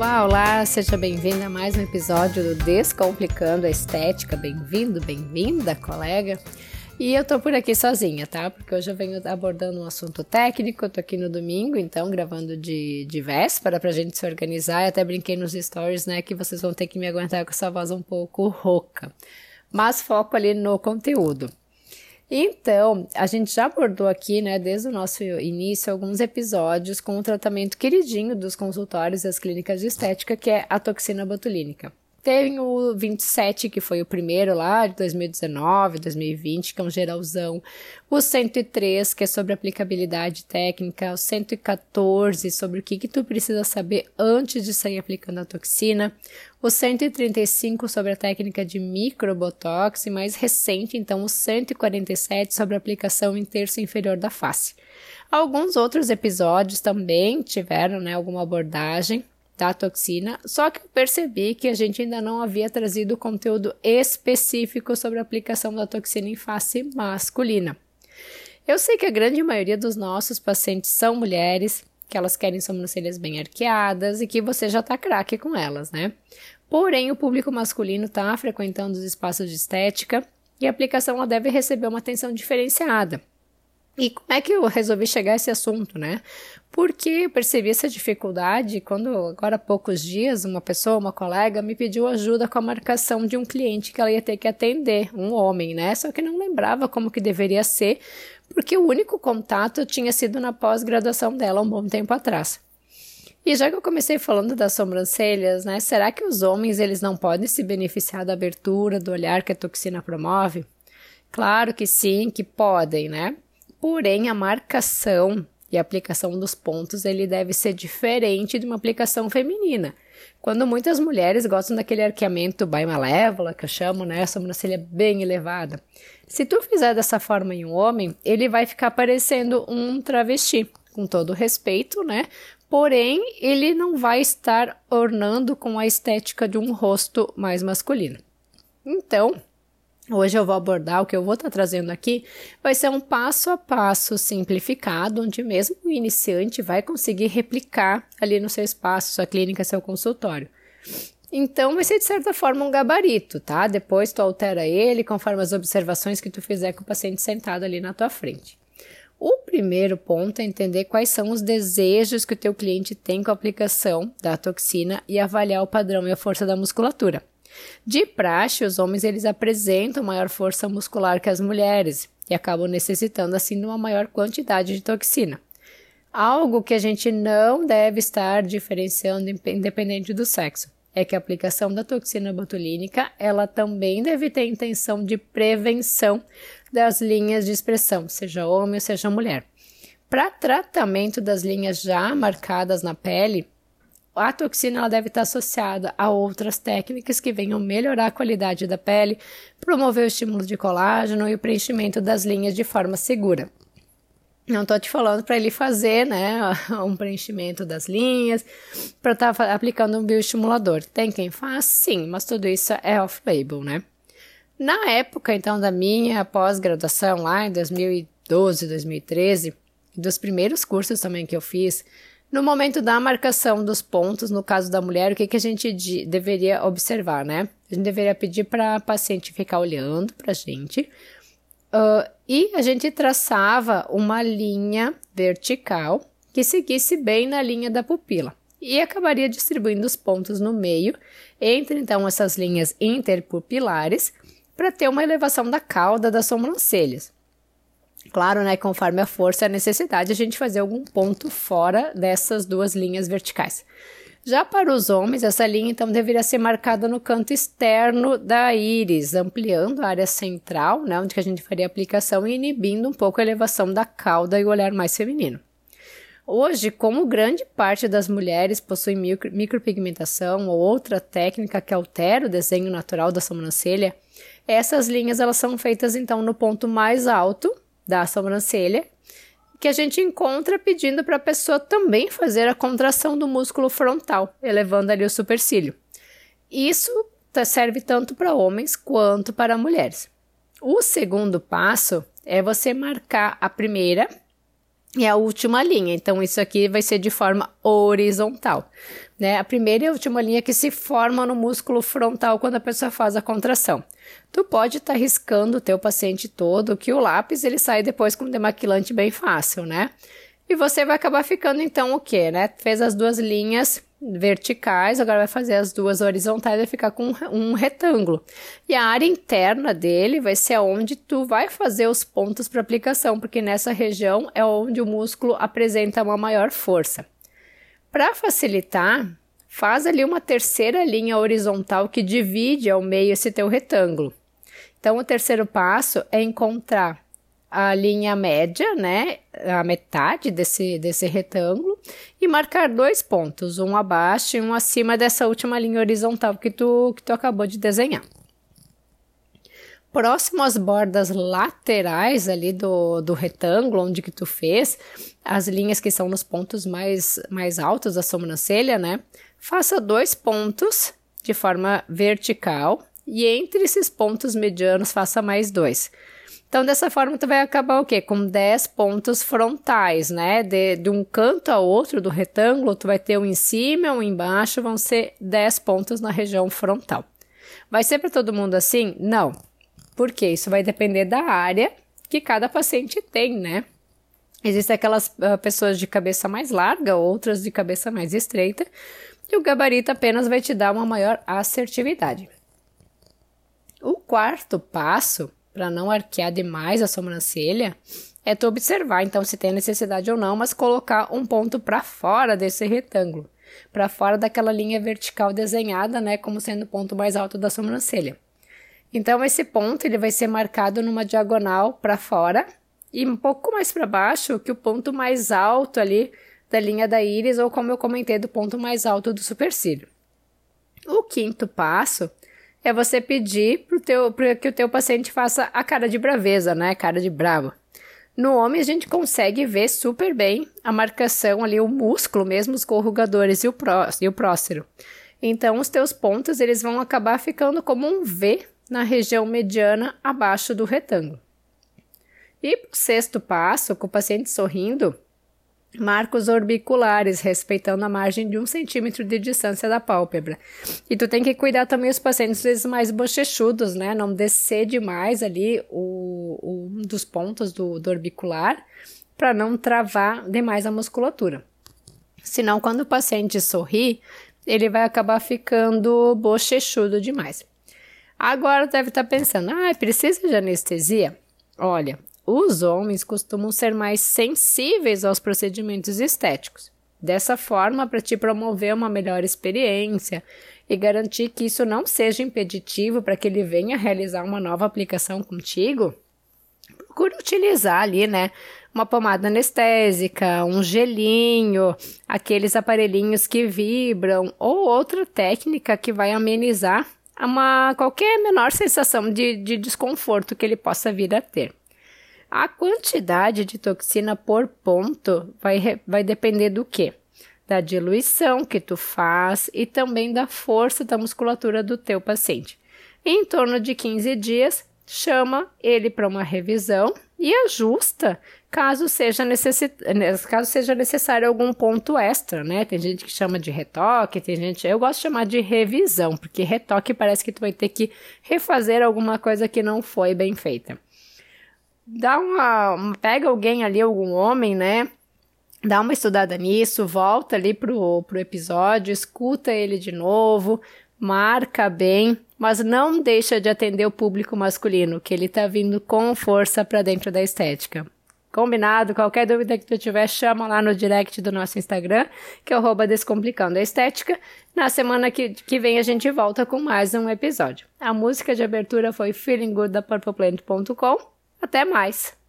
Olá, olá, seja bem-vinda a mais um episódio do Descomplicando a Estética. Bem-vindo, bem-vinda, colega. E eu tô por aqui sozinha, tá? Porque hoje eu venho abordando um assunto técnico, eu tô aqui no domingo, então gravando de, de véspera pra gente se organizar. Eu até brinquei nos stories, né, que vocês vão ter que me aguentar com essa voz um pouco rouca. Mas foco ali no conteúdo. Então, a gente já abordou aqui, né, desde o nosso início, alguns episódios com o tratamento queridinho dos consultórios e das clínicas de estética, que é a toxina botulínica. Tem o 27, que foi o primeiro lá, de 2019, 2020, que é um geralzão. O 103, que é sobre aplicabilidade técnica. O 114, sobre o que, que tu precisa saber antes de sair aplicando a toxina. O 135, sobre a técnica de microbotox. E mais recente, então, o 147, sobre a aplicação em terço inferior da face. Alguns outros episódios também tiveram né, alguma abordagem da toxina, só que eu percebi que a gente ainda não havia trazido conteúdo específico sobre a aplicação da toxina em face masculina. Eu sei que a grande maioria dos nossos pacientes são mulheres, que elas querem sobrancelhas bem arqueadas e que você já tá craque com elas, né? Porém, o público masculino está frequentando os espaços de estética e a aplicação deve receber uma atenção diferenciada. E como é que eu resolvi chegar a esse assunto, né? Porque eu percebi essa dificuldade quando, agora há poucos dias, uma pessoa, uma colega, me pediu ajuda com a marcação de um cliente que ela ia ter que atender, um homem, né? Só que não lembrava como que deveria ser, porque o único contato tinha sido na pós-graduação dela um bom tempo atrás. E já que eu comecei falando das sobrancelhas, né? Será que os homens eles não podem se beneficiar da abertura, do olhar que a toxina promove? Claro que sim, que podem, né? Porém, a marcação e a aplicação dos pontos ele deve ser diferente de uma aplicação feminina. Quando muitas mulheres gostam daquele arqueamento by malévola, que eu chamo, né, sobrancelha bem elevada. Se tu fizer dessa forma em um homem, ele vai ficar parecendo um travesti, com todo respeito, né? Porém, ele não vai estar ornando com a estética de um rosto mais masculino. Então, Hoje eu vou abordar o que eu vou estar tá trazendo aqui, vai ser um passo a passo simplificado, onde mesmo o iniciante vai conseguir replicar ali no seu espaço, sua clínica, seu consultório. Então vai ser de certa forma um gabarito, tá? Depois tu altera ele conforme as observações que tu fizer com o paciente sentado ali na tua frente. O primeiro ponto é entender quais são os desejos que o teu cliente tem com a aplicação da toxina e avaliar o padrão e a força da musculatura. De praxe, os homens eles apresentam maior força muscular que as mulheres e acabam necessitando assim de uma maior quantidade de toxina. Algo que a gente não deve estar diferenciando independente do sexo é que a aplicação da toxina botulínica ela também deve ter intenção de prevenção das linhas de expressão, seja homem ou seja mulher. Para tratamento das linhas já marcadas na pele, a toxina deve estar associada a outras técnicas que venham melhorar a qualidade da pele, promover o estímulo de colágeno e o preenchimento das linhas de forma segura. Não estou te falando para ele fazer né, um preenchimento das linhas, para estar tá aplicando um bioestimulador. Tem quem faz? Sim, mas tudo isso é off-label, né? Na época, então, da minha pós-graduação, lá em 2012, 2013, dos primeiros cursos também que eu fiz, no momento da marcação dos pontos, no caso da mulher, o que, que a gente deveria observar, né? A gente deveria pedir para a paciente ficar olhando para a gente uh, e a gente traçava uma linha vertical que seguisse bem na linha da pupila e acabaria distribuindo os pontos no meio entre então essas linhas interpupilares para ter uma elevação da cauda das sobrancelhas. Claro, né, conforme a força e a necessidade, a gente fazer algum ponto fora dessas duas linhas verticais. Já para os homens, essa linha então deveria ser marcada no canto externo da íris, ampliando a área central, né, onde a gente faria a aplicação e inibindo um pouco a elevação da cauda e o olhar mais feminino. Hoje, como grande parte das mulheres possui micro, micropigmentação ou outra técnica que altera o desenho natural da sobrancelha, essas linhas elas são feitas então no ponto mais alto da sobrancelha, que a gente encontra pedindo para a pessoa também fazer a contração do músculo frontal, elevando ali o supercílio. Isso serve tanto para homens quanto para mulheres. O segundo passo é você marcar a primeira e a última linha. Então, isso aqui vai ser de forma horizontal. Né? A primeira e a última linha que se forma no músculo frontal quando a pessoa faz a contração. Tu pode estar tá riscando o teu paciente todo, que o lápis ele sai depois com demaquilante bem fácil, né? E você vai acabar ficando então o quê, né? Fez as duas linhas verticais, agora vai fazer as duas horizontais e ficar com um retângulo. E a área interna dele vai ser onde tu vai fazer os pontos para aplicação, porque nessa região é onde o músculo apresenta uma maior força. Para facilitar, faz ali uma terceira linha horizontal que divide ao meio esse teu retângulo. Então, o terceiro passo é encontrar a linha média, né, a metade desse, desse retângulo, e marcar dois pontos, um abaixo e um acima dessa última linha horizontal que tu, que tu acabou de desenhar. Próximo às bordas laterais ali do, do retângulo, onde que tu fez, as linhas que são nos pontos mais, mais altos da sobrancelha, né? Faça dois pontos de forma vertical e entre esses pontos medianos faça mais dois. Então, dessa forma, tu vai acabar o quê? Com 10 pontos frontais, né? De, de um canto ao outro do retângulo, tu vai ter um em cima, um embaixo, vão ser 10 pontos na região frontal. Vai ser para todo mundo assim? Não. Porque isso vai depender da área que cada paciente tem, né? Existem aquelas uh, pessoas de cabeça mais larga, outras de cabeça mais estreita, e o gabarito apenas vai te dar uma maior assertividade. O quarto passo para não arquear demais a sobrancelha, é tu observar então se tem necessidade ou não, mas colocar um ponto para fora desse retângulo, para fora daquela linha vertical desenhada, né, como sendo o ponto mais alto da sobrancelha. Então esse ponto ele vai ser marcado numa diagonal para fora e um pouco mais para baixo que o ponto mais alto ali da linha da íris ou como eu comentei do ponto mais alto do supercílio. O quinto passo é você pedir pro teu, pro que o teu paciente faça a cara de braveza, né? Cara de bravo. No homem, a gente consegue ver super bem a marcação ali, o músculo mesmo, os corrugadores e o, pró, e o prócero. Então, os teus pontos, eles vão acabar ficando como um V na região mediana abaixo do retângulo. E pro sexto passo, com o paciente sorrindo, marcos orbiculares, respeitando a margem de um centímetro de distância da pálpebra. E tu tem que cuidar também os pacientes vezes mais bochechudos, né? Não descer demais ali o, um dos pontos do, do orbicular para não travar demais a musculatura. Senão, quando o paciente sorri, ele vai acabar ficando bochechudo demais. Agora deve estar tá pensando, ah, precisa de anestesia? Olha, os homens costumam ser mais sensíveis aos procedimentos estéticos. Dessa forma, para te promover uma melhor experiência e garantir que isso não seja impeditivo para que ele venha realizar uma nova aplicação contigo, procure utilizar ali, né, uma pomada anestésica, um gelinho, aqueles aparelhinhos que vibram ou outra técnica que vai amenizar uma qualquer menor sensação de, de desconforto que ele possa vir a ter. A quantidade de toxina por ponto vai, vai depender do que? Da diluição que tu faz e também da força da musculatura do teu paciente. Em torno de 15 dias, chama ele para uma revisão e ajusta caso seja, necessi caso seja necessário algum ponto extra, né? Tem gente que chama de retoque, tem gente. Eu gosto de chamar de revisão, porque retoque parece que tu vai ter que refazer alguma coisa que não foi bem feita dá uma, pega alguém ali, algum homem, né? Dá uma estudada nisso, volta ali pro, pro episódio, escuta ele de novo, marca bem, mas não deixa de atender o público masculino, que ele tá vindo com força para dentro da estética. Combinado? Qualquer dúvida que tu tiver, chama lá no direct do nosso Instagram, que é Descomplicando a Estética. Na semana que, que vem a gente volta com mais um episódio. A música de abertura foi Feeling Good da PurplePlanet.com até mais!